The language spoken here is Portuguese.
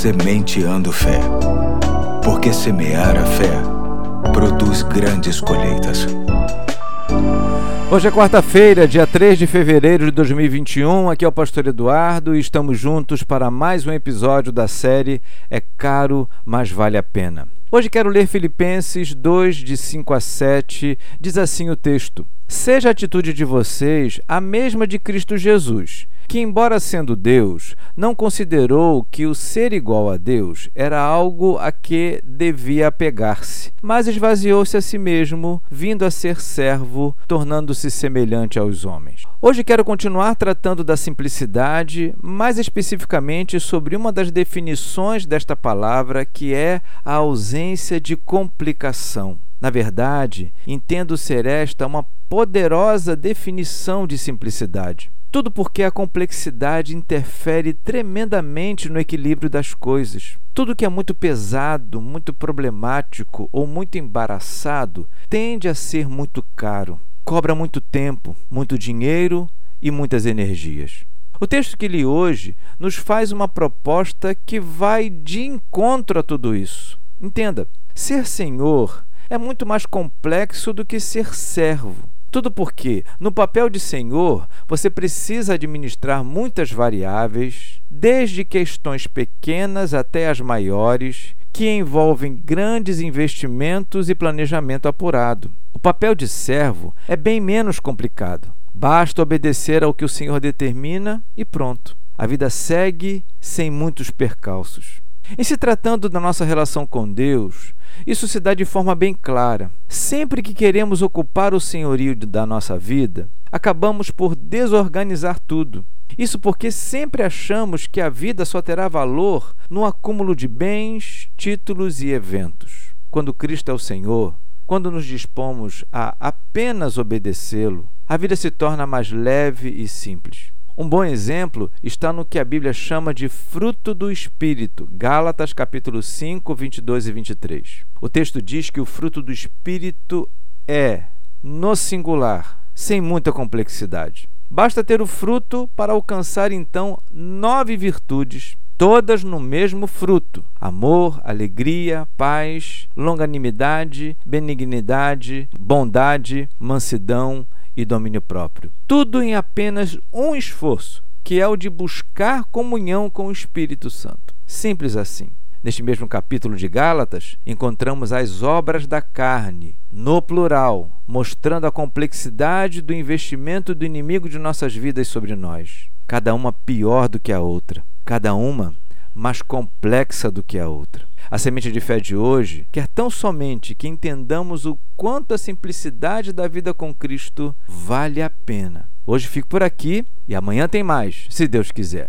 Sementeando Fé. Porque semear a fé produz grandes colheitas. Hoje é quarta-feira, dia 3 de fevereiro de 2021. Aqui é o Pastor Eduardo e estamos juntos para mais um episódio da série É Caro, mas Vale a Pena. Hoje quero ler Filipenses 2, de 5 a 7. Diz assim o texto: Seja a atitude de vocês a mesma de Cristo Jesus que, embora sendo Deus, não considerou que o ser igual a Deus era algo a que devia apegar-se, mas esvaziou-se a si mesmo, vindo a ser servo, tornando-se semelhante aos homens. Hoje quero continuar tratando da simplicidade, mais especificamente sobre uma das definições desta palavra, que é a ausência de complicação. Na verdade, entendo ser esta uma poderosa definição de simplicidade. Tudo porque a complexidade interfere tremendamente no equilíbrio das coisas. Tudo que é muito pesado, muito problemático ou muito embaraçado tende a ser muito caro. Cobra muito tempo, muito dinheiro e muitas energias. O texto que li hoje nos faz uma proposta que vai de encontro a tudo isso. Entenda, ser senhor é muito mais complexo do que ser servo. Tudo porque, no papel de senhor, você precisa administrar muitas variáveis, desde questões pequenas até as maiores, que envolvem grandes investimentos e planejamento apurado. O papel de servo é bem menos complicado. Basta obedecer ao que o Senhor determina e pronto. A vida segue sem muitos percalços. Em se tratando da nossa relação com Deus, isso se dá de forma bem clara. Sempre que queremos ocupar o senhorio da nossa vida, acabamos por desorganizar tudo. Isso porque sempre achamos que a vida só terá valor no acúmulo de bens, títulos e eventos. Quando Cristo é o Senhor, quando nos dispomos a apenas obedecê-lo, a vida se torna mais leve e simples. Um bom exemplo está no que a Bíblia chama de fruto do Espírito, Gálatas capítulo 5, 22 e 23. O texto diz que o fruto do Espírito é, no singular, sem muita complexidade. Basta ter o fruto para alcançar então nove virtudes, todas no mesmo fruto: amor, alegria, paz, longanimidade, benignidade, bondade, mansidão e domínio próprio. Tudo em apenas um esforço, que é o de buscar comunhão com o Espírito Santo. Simples assim. Neste mesmo capítulo de Gálatas, encontramos as obras da carne, no plural, mostrando a complexidade do investimento do inimigo de nossas vidas sobre nós. Cada uma pior do que a outra, cada uma mais complexa do que a outra. A semente de fé de hoje quer tão somente que entendamos o quanto a simplicidade da vida com Cristo vale a pena. Hoje fico por aqui e amanhã tem mais, se Deus quiser.